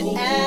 And.